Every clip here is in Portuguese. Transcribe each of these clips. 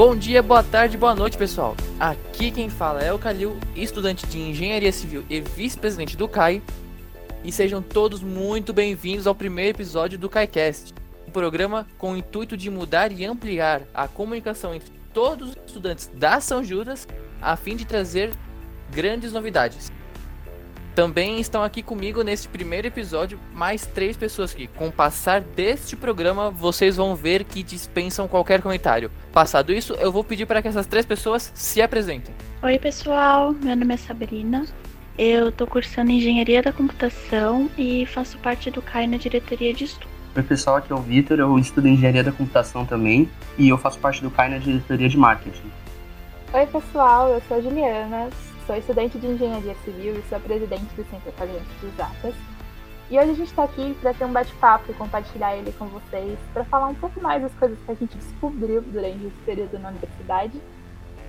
Bom dia, boa tarde, boa noite, pessoal. Aqui quem fala é o Calil, estudante de Engenharia Civil e vice-presidente do CAI. E sejam todos muito bem-vindos ao primeiro episódio do CAICast, um programa com o intuito de mudar e ampliar a comunicação entre todos os estudantes da São Judas, a fim de trazer grandes novidades. Também estão aqui comigo neste primeiro episódio mais três pessoas que, com o passar deste programa, vocês vão ver que dispensam qualquer comentário. Passado isso, eu vou pedir para que essas três pessoas se apresentem. Oi, pessoal, meu nome é Sabrina. Eu tô cursando Engenharia da Computação e faço parte do CAI na diretoria de estudo. Oi, pessoal, aqui é o Vitor, eu estudo Engenharia da Computação também e eu faço parte do CAI na diretoria de Marketing. Oi, pessoal, eu sou a Juliana, sou estudante de Engenharia Civil e sou a presidente do Centro Acadêmico de Exatas. E hoje a gente está aqui para ter um bate-papo e compartilhar ele com vocês, para falar um pouco mais das coisas que a gente descobriu durante esse período na universidade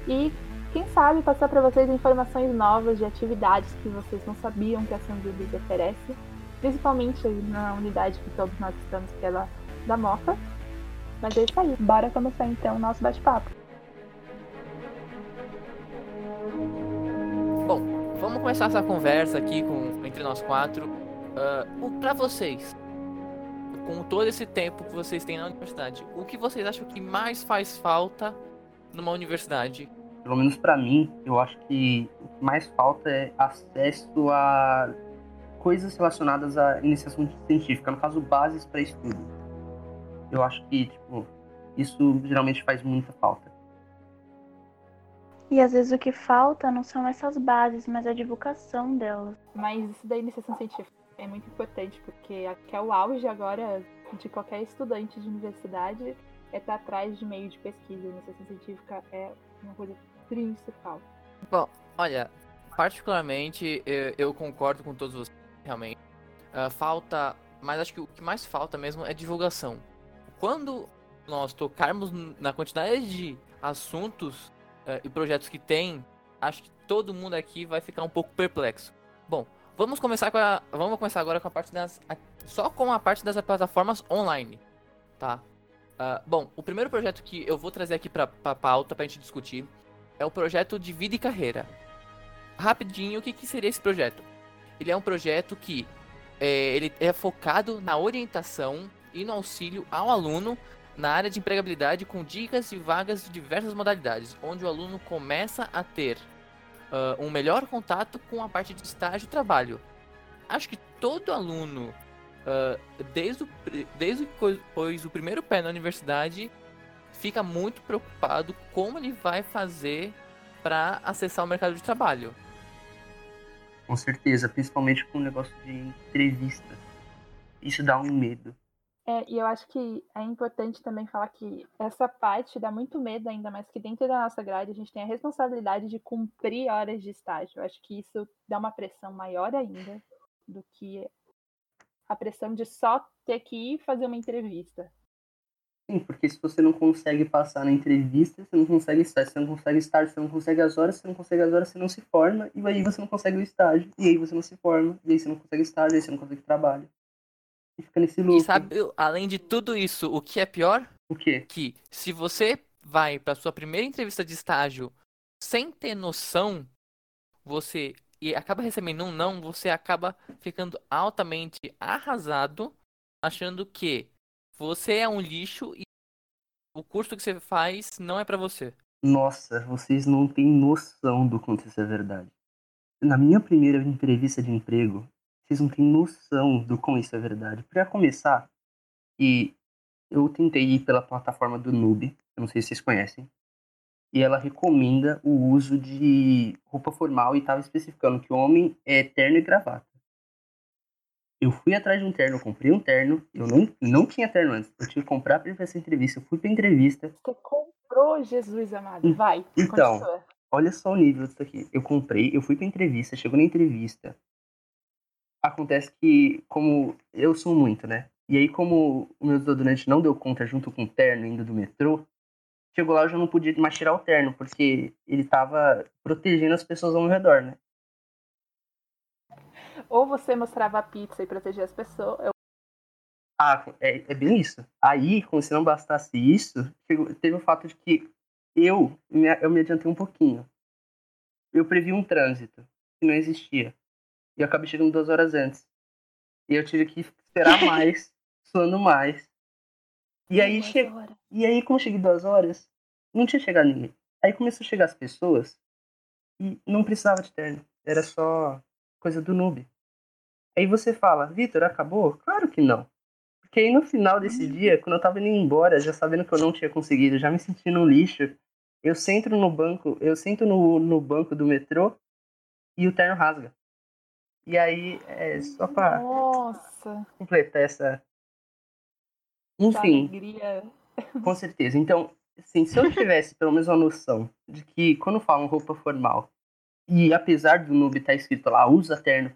e, quem sabe, passar para vocês informações novas de atividades que vocês não sabiam que a Judas oferece, principalmente na unidade que todos nós estamos, que é da Moca. Mas é isso aí, bora começar então o nosso bate-papo. Vamos começar essa conversa aqui com, entre nós quatro. Uh, para vocês, com todo esse tempo que vocês têm na universidade, o que vocês acham que mais faz falta numa universidade? Pelo menos para mim, eu acho que o que mais falta é acesso a coisas relacionadas à iniciação científica, no caso, bases para estudo. Eu acho que, tipo, isso geralmente faz muita falta. E às vezes o que falta não são essas bases, mas a divulgação delas. Mas isso da iniciação científica é muito importante, porque aqui é o auge agora de qualquer estudante de universidade é estar atrás de meio de pesquisa. A iniciação científica é uma coisa principal. Bom, olha, particularmente eu, eu concordo com todos vocês, realmente. Uh, falta, mas acho que o que mais falta mesmo é divulgação. Quando nós tocarmos na quantidade de assuntos uh, e projetos que tem, acho que todo mundo aqui vai ficar um pouco perplexo. Bom, vamos começar com a, vamos começar agora com a parte das a, só com a parte das plataformas online, tá? Uh, bom, o primeiro projeto que eu vou trazer aqui para a pauta para a gente discutir é o projeto de vida e carreira. Rapidinho, o que, que seria esse projeto? Ele é um projeto que é, ele é focado na orientação e no auxílio ao aluno na área de empregabilidade com dicas de vagas de diversas modalidades, onde o aluno começa a ter uh, um melhor contato com a parte de estágio e trabalho. Acho que todo aluno, uh, desde, o, desde pois o primeiro pé na universidade, fica muito preocupado como ele vai fazer para acessar o mercado de trabalho. Com certeza, principalmente com o negócio de entrevista. Isso dá um medo. É, e eu acho que é importante também falar que essa parte dá muito medo, ainda mais que dentro da nossa grade a gente tem a responsabilidade de cumprir horas de estágio. Eu acho que isso dá uma pressão maior ainda do que a pressão de só ter que ir fazer uma entrevista. Sim, porque se você não consegue passar na entrevista, você não consegue estar. Você não consegue estar, você não consegue as horas, você não consegue as horas, você não se forma, e aí você não consegue o estágio, e aí você não se forma, e aí você não consegue estágio, e aí você não consegue trabalho. E fica nesse loop. E sabe, além de tudo isso, o que é pior? O quê? Que se você vai para sua primeira entrevista de estágio sem ter noção, você e acaba recebendo um não, você acaba ficando altamente arrasado, achando que você é um lixo e o curso que você faz não é para você. Nossa, vocês não têm noção do quanto isso é verdade. Na minha primeira entrevista de emprego, vocês não têm noção do como isso é verdade. Para começar, e eu tentei ir pela plataforma do Noob, eu não sei se vocês conhecem, e ela recomenda o uso de roupa formal e estava especificando que o homem é terno e gravata. Eu fui atrás de um terno, eu comprei um terno, eu não, não tinha terno antes, eu tive que comprar para essa entrevista, eu fui para entrevista. Você comprou, Jesus amado, vai. Então, continua. olha só o nível disso aqui. Eu comprei, eu fui para entrevista, chegou na entrevista, acontece que, como eu sou muito, né? E aí, como o meu desodorante não deu conta junto com o terno indo do metrô, chegou lá eu já não podia mais tirar o terno, porque ele tava protegendo as pessoas ao meu redor, né? Ou você mostrava a pizza e protegia as pessoas. Eu... Ah, é, é bem isso. Aí, como se não bastasse isso, chegou, teve o fato de que eu, eu me adiantei um pouquinho. Eu previ um trânsito que não existia. E eu acabei chegando duas horas antes. E eu tive que esperar mais, suando mais. E aí, che... e aí, como eu cheguei duas horas, não tinha chegado ninguém. Aí começou a chegar as pessoas e não precisava de terno. Era só coisa do noob. Aí você fala, Vitor, acabou? Claro que não. Porque aí no final desse uhum. dia, quando eu tava indo embora, já sabendo que eu não tinha conseguido, já me sentindo um lixo, eu sento no banco, eu sento no, no banco do metrô e o terno rasga. E aí, é só pra Nossa. completar essa. Enfim. Com certeza. Então, assim, se eu tivesse pelo menos uma noção de que quando falam roupa formal, e apesar do noob estar tá escrito lá, usa terno,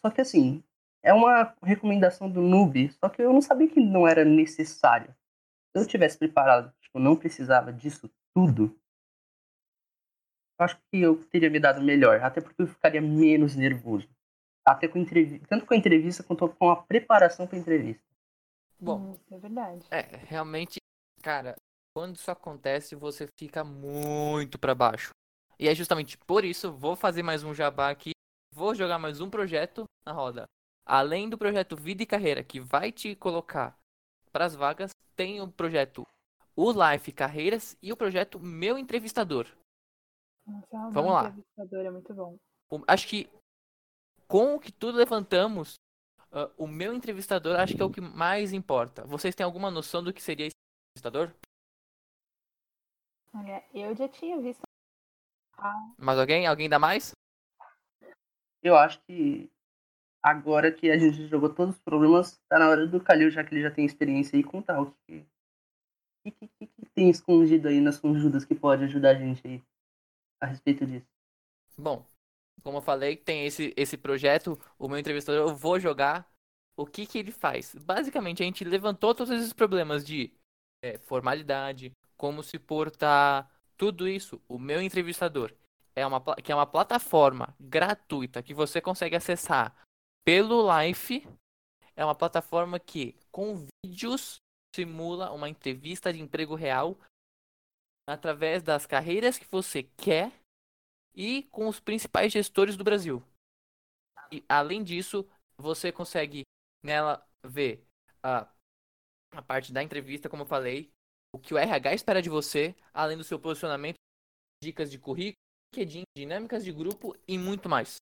só que assim, é uma recomendação do noob, só que eu não sabia que não era necessário. Se eu tivesse preparado, tipo, não precisava disso tudo, acho que eu teria me dado melhor, até porque eu ficaria menos nervoso. Até com entrevista, tanto com a entrevista quanto com a preparação para a entrevista. Bom, é verdade. É, realmente, cara, quando isso acontece, você fica muito para baixo. E é justamente por isso, vou fazer mais um jabá aqui, vou jogar mais um projeto na roda. Além do projeto Vida e Carreira, que vai te colocar para as vagas, tem o projeto O Life Carreiras e o projeto Meu Entrevistador. Nossa, Vamos lá. Entrevistador é muito bom. Acho que com o que tudo levantamos, uh, o meu entrevistador acho que é o que mais importa. Vocês têm alguma noção do que seria esse entrevistador? Olha, eu já tinha visto. Ah. Mais alguém? Alguém dá mais? Eu acho que agora que a gente jogou todos os problemas, tá na hora do Calil, já que ele já tem experiência aí, contar o que, que, que, que, que tem escondido aí nas conjudas que pode ajudar a gente aí a respeito disso. Bom, como eu falei, tem esse, esse projeto, o meu entrevistador, eu vou jogar. O que que ele faz? Basicamente, a gente levantou todos esses problemas de é, formalidade, como se portar, tudo isso. O meu entrevistador é uma, que é uma plataforma gratuita que você consegue acessar pelo Life. É uma plataforma que, com vídeos, simula uma entrevista de emprego real através das carreiras que você quer e com os principais gestores do Brasil. E, além disso, você consegue nela ver a, a parte da entrevista, como eu falei, o que o RH espera de você, além do seu posicionamento, dicas de currículo, LinkedIn, dinâmicas de grupo e muito mais.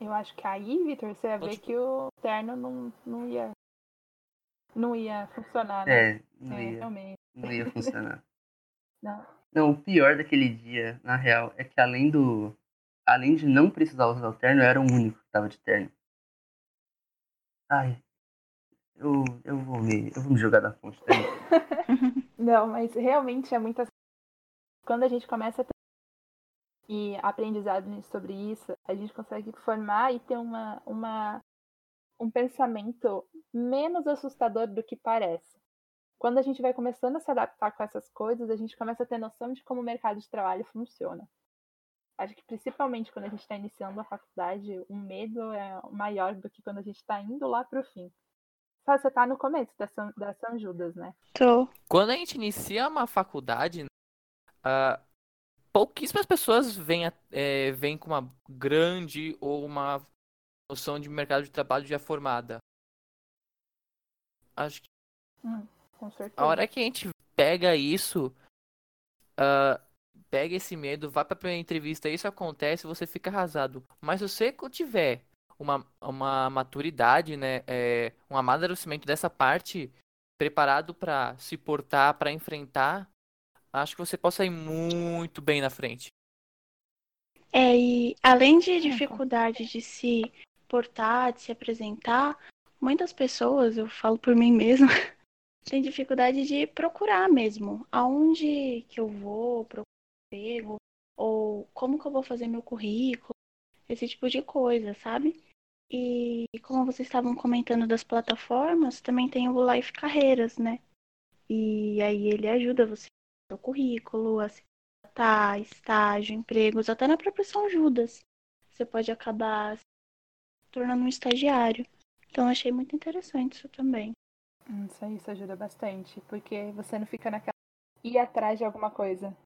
Eu acho que aí, Vitor, você ia ver que o terno não, não ia não ia funcionar, né? É, não, é, ia, realmente. não ia funcionar. não. Não, o pior daquele dia, na real, é que além do. Além de não precisar usar o terno, eu era o único que tava de terno. Ai. Eu, eu, vou, me, eu vou me jogar da fonte. Tá não, mas realmente é muitas. Quando a gente começa a e aprendizado sobre isso, a gente consegue formar e ter uma, uma, um pensamento menos assustador do que parece. Quando a gente vai começando a se adaptar com essas coisas, a gente começa a ter noção de como o mercado de trabalho funciona. Acho que principalmente quando a gente está iniciando a faculdade, o medo é maior do que quando a gente está indo lá para o fim. Só você está no começo da São, da São Judas, né? Tô. Quando a gente inicia uma faculdade, uh, pouquíssimas pessoas vêm, é, vêm com uma grande ou uma noção de mercado de trabalho já formada. Acho que hum, a hora que a gente pega isso, uh, pega esse medo, vai pra primeira entrevista, isso acontece, você fica arrasado. Mas se você tiver uma, uma maturidade, né, é, um amadurecimento dessa parte, preparado para se portar, para enfrentar, acho que você possa ir muito bem na frente. É, e além de dificuldade de se portar, de se apresentar, muitas pessoas, eu falo por mim mesma, têm dificuldade de procurar mesmo aonde que eu vou, procurar emprego, ou como que eu vou fazer meu currículo, esse tipo de coisa, sabe? E como vocês estavam comentando das plataformas, também tem o Life Carreiras, né? E aí ele ajuda você seu currículo, tá, estágio, empregos, até na própria São Judas. Você pode acabar se tornando um estagiário. Então achei muito interessante isso também. Isso aí isso ajuda bastante, porque você não fica naquela ir atrás de alguma coisa.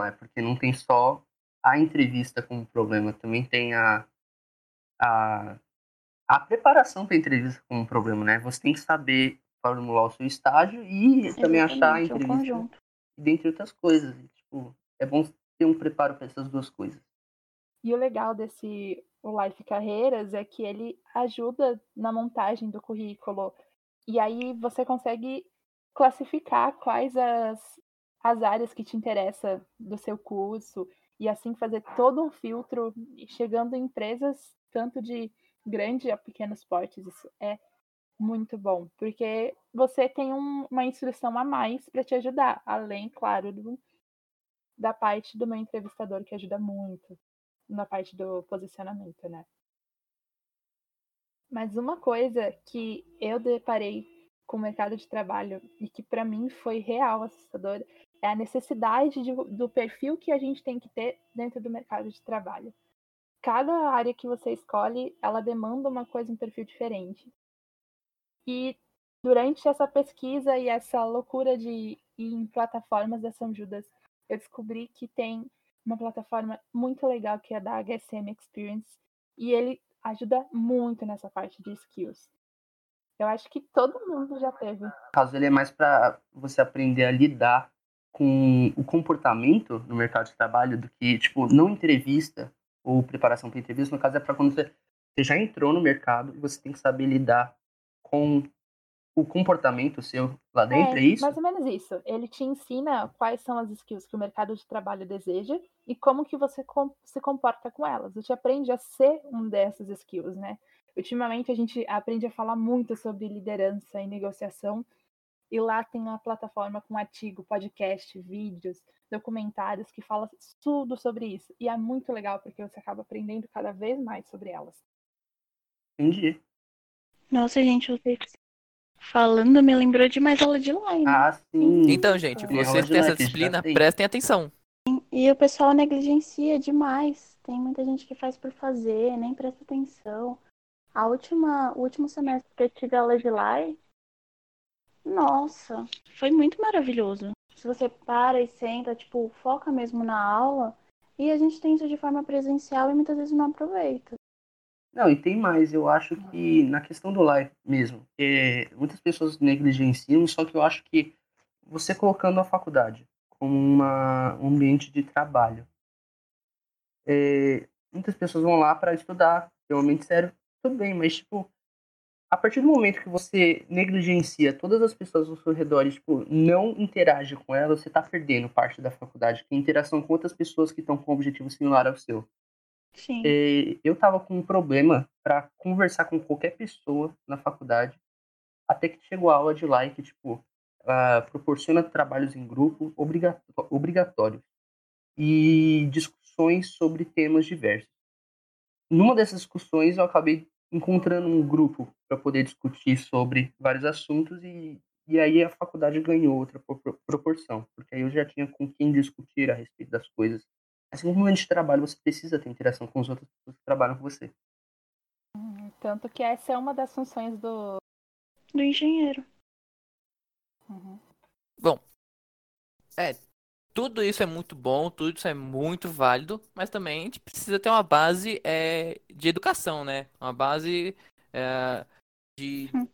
É porque não tem só a entrevista como problema, também tem a, a, a preparação para a entrevista como problema, né? Você tem que saber formular o seu estágio e Exatamente, também achar a é entrevista, um dentre outras coisas. Tipo, é bom ter um preparo para essas duas coisas. E o legal desse o Life Carreiras é que ele ajuda na montagem do currículo. E aí você consegue classificar quais as, as áreas que te interessam do seu curso e assim fazer todo um filtro chegando em empresas tanto de grande a pequenos portes. Isso é muito bom, porque você tem um, uma instrução a mais para te ajudar, além, claro, do, da parte do meu entrevistador, que ajuda muito na parte do posicionamento, né? Mas uma coisa que eu deparei com o mercado de trabalho e que para mim foi real assustador é a necessidade de, do perfil que a gente tem que ter dentro do mercado de trabalho. Cada área que você escolhe, ela demanda uma coisa, um perfil diferente. E durante essa pesquisa e essa loucura de ir em plataformas da São Judas, eu descobri que tem uma plataforma muito legal que é da HSM Experience e ele ajuda muito nessa parte de skills. Eu acho que todo mundo já teve. Caso, ele é mais para você aprender a lidar com o comportamento no mercado de trabalho do que, tipo, não entrevista ou preparação para entrevista. No caso, é para quando você, você já entrou no mercado e você tem que saber lidar com o comportamento seu lá dentro, é, é, isso? Mais ou menos isso. Ele te ensina quais são as skills que o mercado de trabalho deseja e como que você com, se comporta com elas. Você aprende a ser um dessas skills, né? Ultimamente a gente aprende a falar muito sobre liderança e negociação e lá tem uma plataforma com artigo, podcast, vídeos, documentários que fala tudo sobre isso. E é muito legal porque você acaba aprendendo cada vez mais sobre elas. Entendi. Nossa, gente, você falando me lembrou de mais aula de line. Ah, sim. Então, gente, vocês têm essa disciplina, prestem atenção. E o pessoal negligencia demais. Tem muita gente que faz por fazer, nem presta atenção. A última, o último semestre que eu tive aula de line, nossa, foi muito maravilhoso. Se você para e senta, tipo, foca mesmo na aula, e a gente tem isso de forma presencial e muitas vezes não aproveita. Não, e tem mais, eu acho que na questão do live mesmo, é, muitas pessoas negligenciam, só que eu acho que você colocando a faculdade como uma, um ambiente de trabalho, é, muitas pessoas vão lá para estudar, realmente sério, tudo bem, mas tipo, a partir do momento que você negligencia todas as pessoas ao seu redor e tipo, não interage com elas, você está perdendo parte da faculdade, que é a interação com outras pessoas que estão com um objetivo similar ao seu. Sim. E eu tava com um problema para conversar com qualquer pessoa na faculdade, até que chegou a aula de e que, tipo, uh, proporciona trabalhos em grupo obrigatórios e discussões sobre temas diversos. Numa dessas discussões, eu acabei encontrando um grupo para poder discutir sobre vários assuntos e, e aí a faculdade ganhou outra proporção, porque aí eu já tinha com quem discutir a respeito das coisas Assim como no ambiente de trabalho, você precisa ter interação com os outros pessoas que trabalham com você. Uhum, tanto que essa é uma das funções do, do engenheiro. Uhum. Bom, é, tudo isso é muito bom, tudo isso é muito válido, mas também a gente precisa ter uma base é, de educação, né? Uma base é, de. Hum.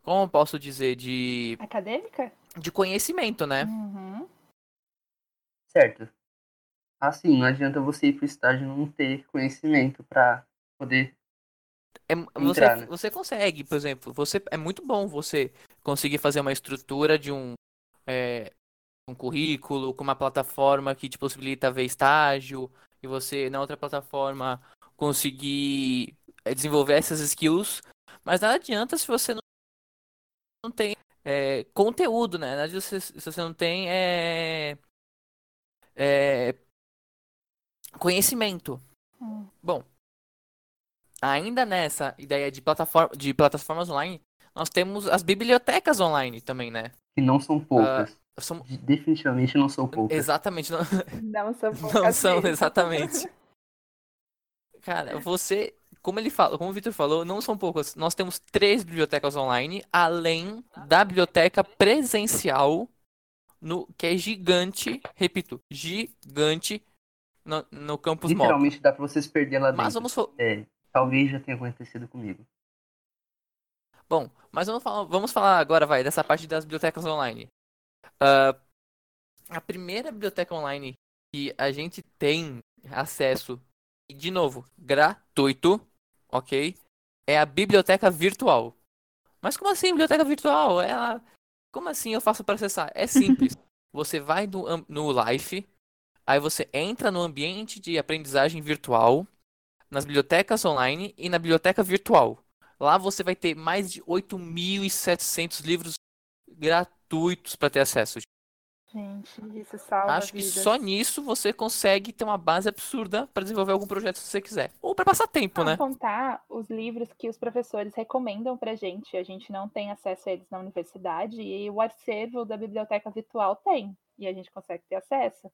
Como eu posso dizer? De. Acadêmica? De conhecimento, né? Uhum. Certo. Assim, não adianta você ir pro estágio e não ter conhecimento para poder é, você, né? você consegue, por exemplo, você é muito bom você conseguir fazer uma estrutura de um é, um currículo com uma plataforma que te possibilita ver estágio e você na outra plataforma conseguir é, desenvolver essas skills, mas nada adianta se você não, não tem é, conteúdo, né? Nada adianta se, se você não tem é, é, conhecimento. Hum. Bom, ainda nessa ideia de, plataforma, de plataformas online, nós temos as bibliotecas online também, né? Que não são poucas. Uh, são... Definitivamente não são poucas. Exatamente. Não, não são poucas. Não são, exatamente. Cara, você, como ele fala, como o Victor falou, não são poucas. Nós temos três bibliotecas online, além da biblioteca presencial no que é gigante, repito, gigante no, no campus móvel. Literalmente dá pra vocês perder lá dentro. Mas vamos É, talvez já tenha acontecido comigo. Bom, mas vamos falar, vamos falar agora, vai, dessa parte das bibliotecas online. Ah, a primeira biblioteca online que a gente tem acesso, e de novo, gratuito, ok? É a biblioteca virtual. Mas como assim biblioteca virtual? Ela... Como assim eu faço para acessar? É simples. Você vai no, no Life, aí você entra no ambiente de aprendizagem virtual, nas bibliotecas online e na biblioteca virtual. Lá você vai ter mais de 8.700 livros gratuitos para ter acesso. Gente, isso salva Acho que só nisso você consegue ter uma base absurda para desenvolver algum projeto se você quiser. Ou para passar tempo, Sem né? contar os livros que os professores recomendam pra gente. A gente não tem acesso a eles na universidade e o acervo da biblioteca virtual tem. E a gente consegue ter acesso.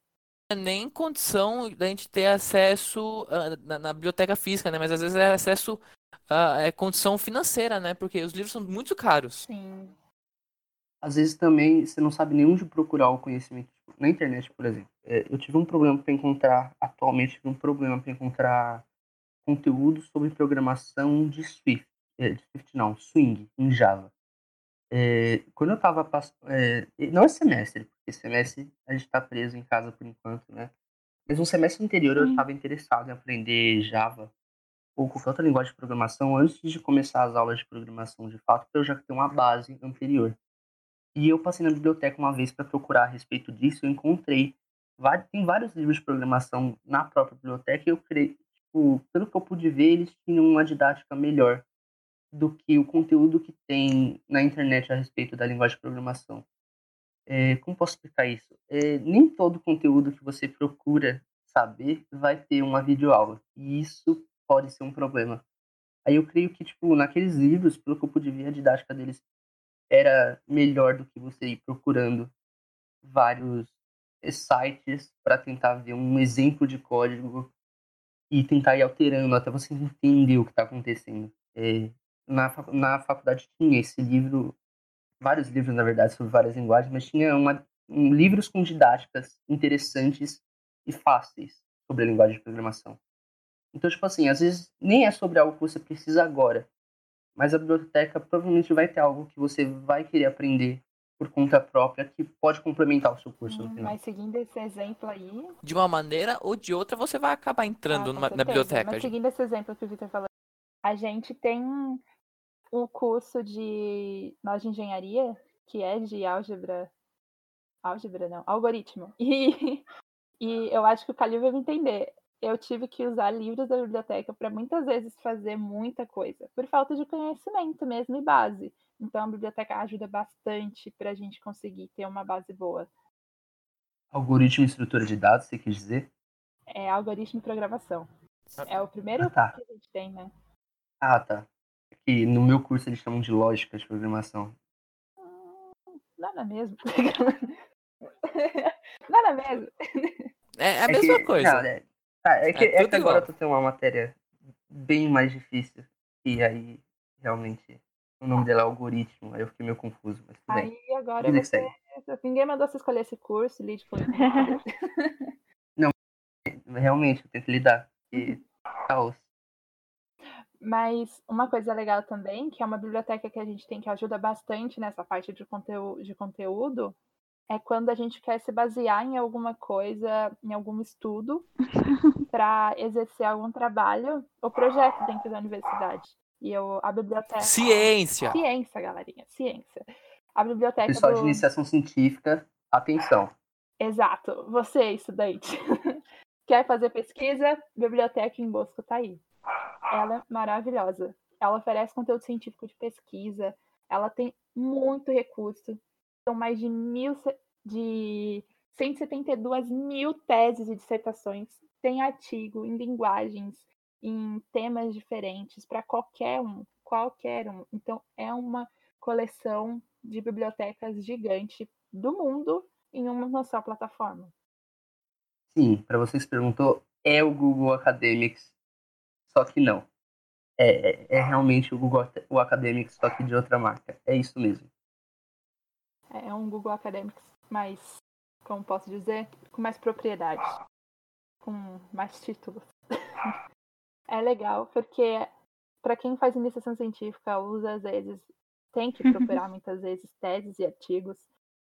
Nem condição da gente ter acesso ah, na, na biblioteca física, né? Mas às vezes é acesso ah, é condição financeira, né? Porque os livros são muito caros. Sim. Às vezes também você não sabe nem onde procurar o conhecimento. Tipo, Na internet, por exemplo. É, eu tive um problema para encontrar, atualmente tive um problema para encontrar conteúdo sobre programação de Swift. É, de Swift não, Swing, em Java. É, quando eu estava passando. não é semestre, porque semestre a gente está preso em casa por enquanto, né? Mas no semestre anterior eu estava interessado em aprender Java ou qualquer outra linguagem de programação antes de começar as aulas de programação de fato, para eu já ter uma base anterior. E eu passei na biblioteca uma vez para procurar a respeito disso, eu encontrei tem vários livros de programação na própria biblioteca e eu creio, tipo, pelo que eu pude ver, eles tinham uma didática melhor do que o conteúdo que tem na internet a respeito da linguagem de programação. É, como posso explicar isso? É, nem todo conteúdo que você procura saber vai ter uma videoaula. E isso pode ser um problema. Aí eu creio que, tipo, naqueles livros, pelo que eu pude ver, a didática deles era melhor do que você ir procurando vários eh, sites para tentar ver um exemplo de código e tentar ir alterando até você entender o que está acontecendo. É, na, na faculdade tinha esse livro, vários livros, na verdade, sobre várias linguagens, mas tinha uma, um, livros com didáticas interessantes e fáceis sobre a linguagem de programação. Então, tipo assim, às vezes nem é sobre algo que você precisa agora, mas a biblioteca provavelmente vai ter algo que você vai querer aprender por conta própria que pode complementar o seu curso no Hum, final. Mas seguindo esse exemplo aí. De uma maneira ou de outra, você vai acabar ah, entrando com numa- na biblioteca. Mas seguindo esse exemplo que o Vitor falou, a gente tem um um curso de nós de engenharia, que é de álgebra. Álgebra não, algoritmo. E, e eu acho que o Calil vai me entender. Eu tive que usar livros da biblioteca para muitas vezes fazer muita coisa, por falta de conhecimento mesmo e base. Então a biblioteca ajuda bastante para a gente conseguir ter uma base boa. Algoritmo e estrutura de dados, você quer dizer? É algoritmo e programação. É o primeiro Ah, tá. que a gente tem, né? Ah, tá. É Que no meu curso eles chamam de lógica de programação. Nada mesmo. Nada mesmo. É a É mesma que- coisa. não, é, tá, é que, É é tudo que agora igual. tu tem uma matéria bem mais difícil. E aí, realmente, o nome dela é algoritmo. Aí eu fiquei meio confuso, mas tudo bem. Aí agora Vida que você. Ninguém mandou você escolher esse curso, lead for Realmente, eu tenho que lidar. E caos. Mas uma coisa legal também, que é uma biblioteca que a gente tem que ajuda bastante nessa parte de, conteú de conteúdo, é quando a gente quer se basear em alguma coisa, em algum estudo, para exercer algum trabalho ou projeto dentro da universidade. E eu, a biblioteca. Ciência! Ciência, galerinha, ciência. A biblioteca Pessoal do... de iniciação científica, atenção. Exato. Você, estudante, quer fazer pesquisa? Biblioteca em Bosco tá aí. Ela é maravilhosa. Ela oferece conteúdo científico de pesquisa. Ela tem muito recurso. São mais de mil de 172 mil teses e dissertações. Tem artigo em linguagens, em temas diferentes para qualquer um, qualquer um. Então é uma coleção de bibliotecas gigante do mundo em uma só plataforma. Sim, para você que se perguntou, é o Google Academics, só que não. É, é, é realmente o Google o Academics, só que de outra marca. É isso mesmo. É um Google Academics mais, como posso dizer, com mais propriedade, com mais títulos. é legal porque para quem faz iniciação científica usa às vezes tem que procurar muitas vezes teses e artigos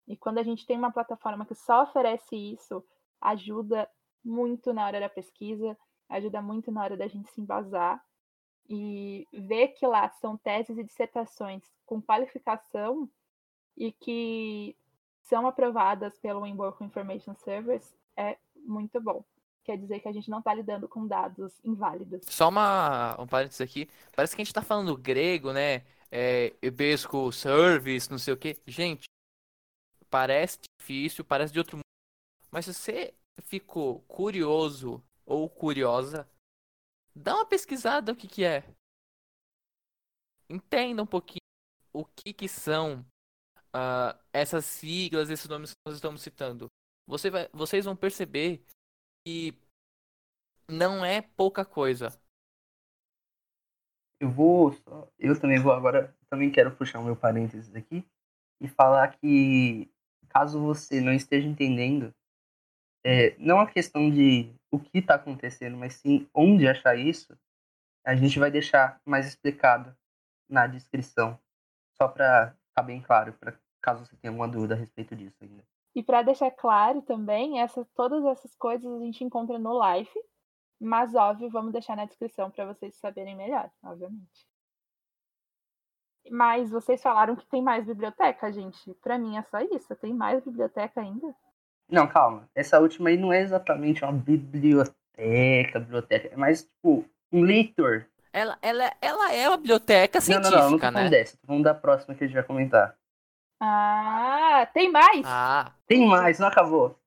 e quando a gente tem uma plataforma que só oferece isso ajuda muito na hora da pesquisa ajuda muito na hora da gente se embasar e ver que lá são teses e dissertações com qualificação e que são aprovadas pelo Embarco Information Service é muito bom. Quer dizer que a gente não está lidando com dados inválidos. Só uma, um parênteses aqui. Parece que a gente está falando grego, né? É, Ebesco Service, não sei o que. Gente, parece difícil, parece de outro mundo. Mas se você ficou curioso ou curiosa, dá uma pesquisada o que que é. Entenda um pouquinho o que que são uh, essas siglas, esses nomes que nós estamos citando. Você vai, vocês vão perceber que não é pouca coisa. Eu vou, eu também vou agora, também quero puxar o meu parênteses aqui e falar que caso você não esteja entendendo, é, não a questão de o que está acontecendo, mas sim onde achar isso, a gente vai deixar mais explicado na descrição, só para ficar bem claro, para caso você tenha alguma dúvida a respeito disso ainda. E para deixar claro também, essa, todas essas coisas a gente encontra no live, mas óbvio, vamos deixar na descrição para vocês saberem melhor, obviamente. Mas vocês falaram que tem mais biblioteca, gente. Para mim é só isso. Tem mais biblioteca ainda? Não, calma. Essa última aí não é exatamente uma biblioteca, biblioteca. É mais tipo um leitor. Ela, ela, ela é uma biblioteca científica, não, não, não, não tô né? dessa. Tô falando da próxima que a gente vai comentar. Ah, tem mais? Ah. Tem mais, não acabou.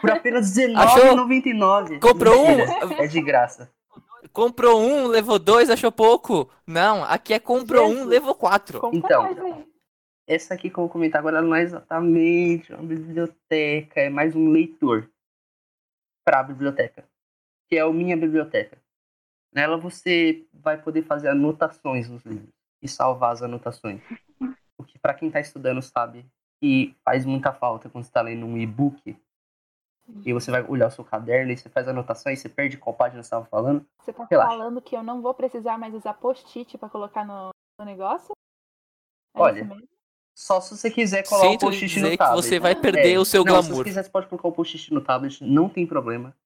Por apenas R$19,99. Comprou um? É de graça. Comprou um, levou dois, achou pouco. Não, aqui é comprou Jesus. um, levou quatro. Então, essa aqui que eu vou comentar agora não é exatamente uma biblioteca, é mais um leitor para a biblioteca, que é a minha biblioteca. Nela você vai poder fazer anotações nos livros e salvar as anotações. O que para quem está estudando sabe que faz muita falta quando está lendo um e-book e você vai olhar o seu caderno e você faz anotações, você perde qual página você estava falando. Você tá Relaxa. falando que eu não vou precisar mais usar post-it para colocar no, no negócio? É Olha? Só se você quiser colar o Sinto lhe post-it no que tablet. você vai perder É, o seu não, Se glamour. você quiser, você pode colocar o post-it no tablet, não tem problema.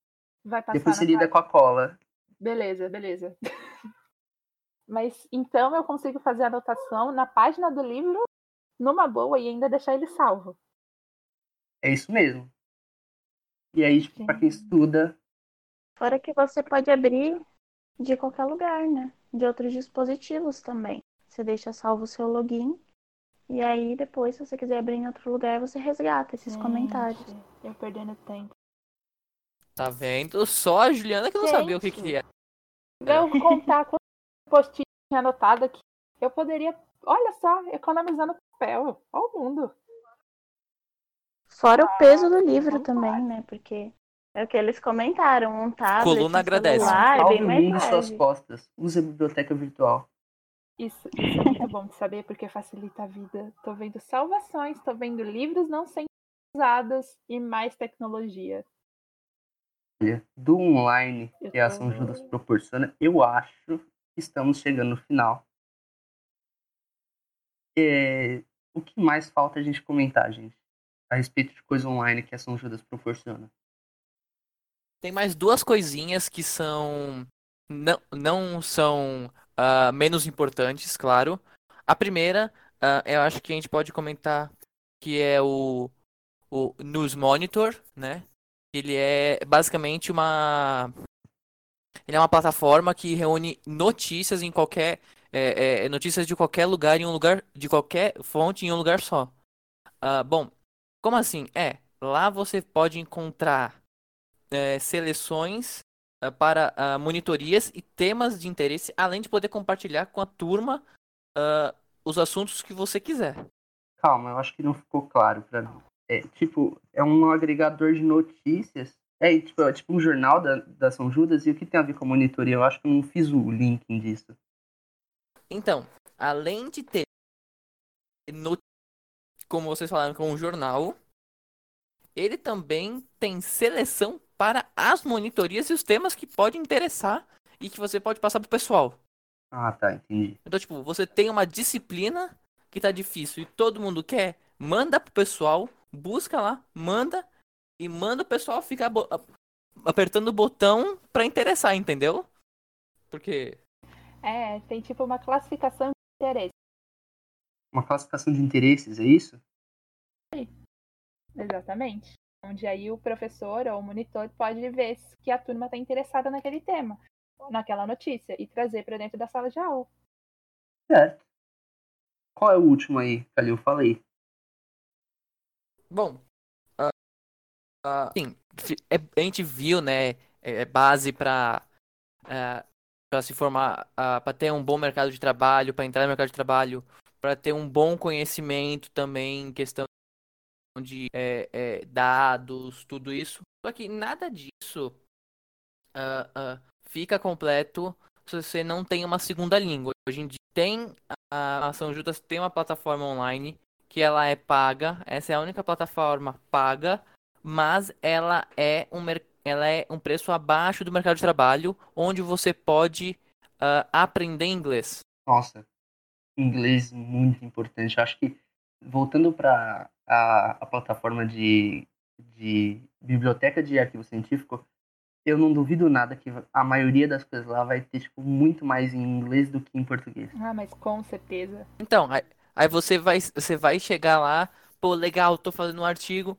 Vai passar Depois você lida com a cola. Beleza, beleza. Mas então eu consigo fazer a anotação na página do livro numa boa e ainda deixar ele salvo. É isso mesmo. E aí, tipo, pra quem estuda, Fora que você pode abrir de qualquer lugar, né? De outros dispositivos também. Você deixa salvo o seu login. E aí, depois, se você quiser abrir em outro lugar, você resgata esses Gente, comentários. Eu perdendo tempo. Tá vendo? Só a Juliana que não sabia o que Gente. que é. Eu vou contar quanto post-it tinha anotado aqui. Eu poderia, olha só, economizando papel. Olha o mundo. Fora o peso do Ah, livro também, lá. né? Porque é o que eles comentaram. Um tablet, Coluna um agradece. celular, é bem mais suas leve. costas. Use a biblioteca virtual. Isso, isso é muito bom de saber porque facilita a vida. Tô vendo salvações, tô vendo livros não sendo usados e mais tecnologia. Olha, do online Eu que a São Judas proporciona, eu acho que estamos chegando no final. É, o que mais falta a gente comentar, gente? A respeito de coisa online que a São Judas proporciona. Tem mais duas coisinhas que são. Não, não são ah, menos importantes, claro. A primeira, ah, eu acho que a gente pode comentar que é o, o News Monitor, né? Ele é basicamente uma. Ele é uma plataforma que reúne notícias em qualquer. é, é, notícias de qualquer lugar, em um lugar. De qualquer fonte em um lugar só. Ah, bom, como assim? É, lá você pode encontrar é, seleções para ah, monitorias e temas de interesse, além de poder compartilhar com a turma ah, os assuntos que você quiser. Calma, eu acho que não ficou claro pra mim. É tipo, é um agregador de notícias. É tipo, é tipo um jornal da, da São Judas e o que tem a ver com a monitoria? Eu acho que eu não fiz o linking disso. Então, além de ter no- como vocês falaram, com um jornal, ele também tem seleção para as monitorias e os temas que pode interessar e que você pode passar pro pessoal. Ah, tá, entendi. Então, tipo, você tem uma disciplina que tá difícil e todo mundo quer, manda pro pessoal, busca lá, manda e manda o pessoal ficar apertando o botão pra interessar, entendeu? Porque. É, tem tipo uma classificação de interesse. Uma classificação de interesses, é isso? Exatamente. Onde aí o professor ou o monitor pode ver que a turma está interessada naquele tema, naquela notícia, e trazer para dentro da sala de aula. Certo. Qual é o último aí, Calil? Fala aí. Bom, uh, uh, sim, é, a gente viu, né, é, é base para uh, é, para se formar, uh, para ter um bom mercado de trabalho, para entrar no mercado de trabalho, para ter um bom conhecimento também em questão de é, é, dados, tudo isso. Só que nada disso uh, uh, fica completo se você não tem uma segunda língua. Hoje em dia tem a Ação Judas tem uma plataforma online que ela é paga. Essa é a única plataforma paga, mas ela é um ela é um preço abaixo do mercado de trabalho, onde você pode uh, aprender inglês. Nossa, inglês muito importante. Acho que voltando para a, a plataforma de, de biblioteca de arquivo científico, eu não duvido nada que a maioria das coisas lá vai ter tipo, muito mais em inglês do que em português. Ah, mas com certeza. Então, aí, aí você, vai, você vai chegar lá, pô, legal, tô fazendo um artigo,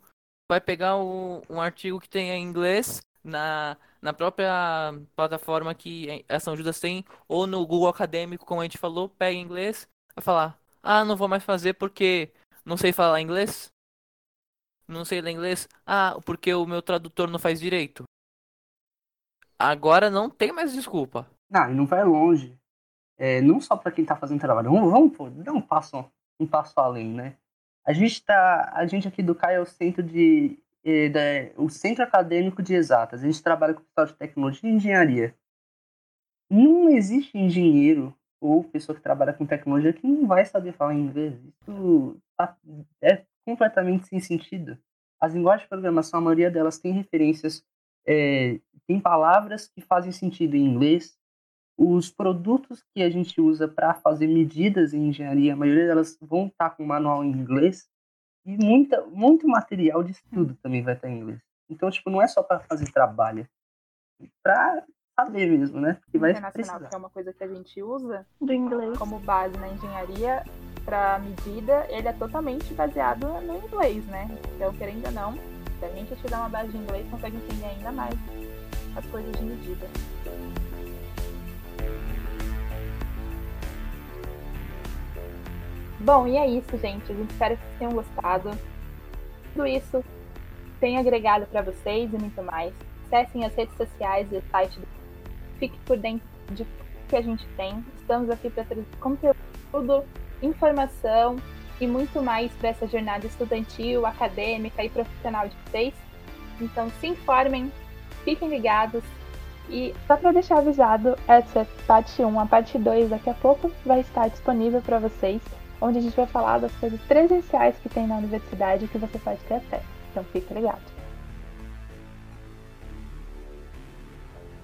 vai pegar o, um artigo que tem em inglês na, na própria plataforma que a São Judas tem, ou no Google Acadêmico, como a gente falou, pega em inglês, vai falar, ah, não vou mais fazer porque não sei falar inglês? Não sei ler inglês? Ah, porque o meu tradutor não faz direito. Agora não tem mais desculpa. Não, e não vai longe. É, não só para quem tá fazendo trabalho. Vamos, vamos pô, dar um passo, um passo além, né? A gente tá. A gente aqui do CAI é o centro de. É, o centro acadêmico de exatas. A gente trabalha com pessoal de tecnologia e engenharia. Não existe engenheiro ou pessoa que trabalha com tecnologia que não vai saber falar inglês. Isso tá, é completamente sem sentido. As linguagens de programação, a maioria delas tem referências, é, tem palavras que fazem sentido em inglês. Os produtos que a gente usa para fazer medidas em engenharia, a maioria delas vão estar tá com manual em inglês. E muita, muito material de estudo também vai estar tá em inglês. Então, tipo, não é só para fazer trabalho. Para saber mesmo, né? Porque vai precisar. que é uma coisa que a gente usa do inglês como base na engenharia para medida, ele é totalmente baseado no inglês, né? Então, querendo ou não, se a gente tiver uma base de inglês, consegue entender ainda mais as coisas de medida. Bom, e é isso, gente. A gente espera que vocês tenham gostado. Tudo isso tem agregado para vocês e muito mais. Acessem as redes sociais e o site do fique por dentro de que a gente tem. Estamos aqui para trazer conteúdo, informação e muito mais para essa jornada estudantil, acadêmica e profissional de vocês. Então se informem, fiquem ligados. E só para deixar avisado, essa parte 1, a parte 2 daqui a pouco vai estar disponível para vocês, onde a gente vai falar das coisas presenciais que tem na universidade que você pode ter acesso. Então fique ligado.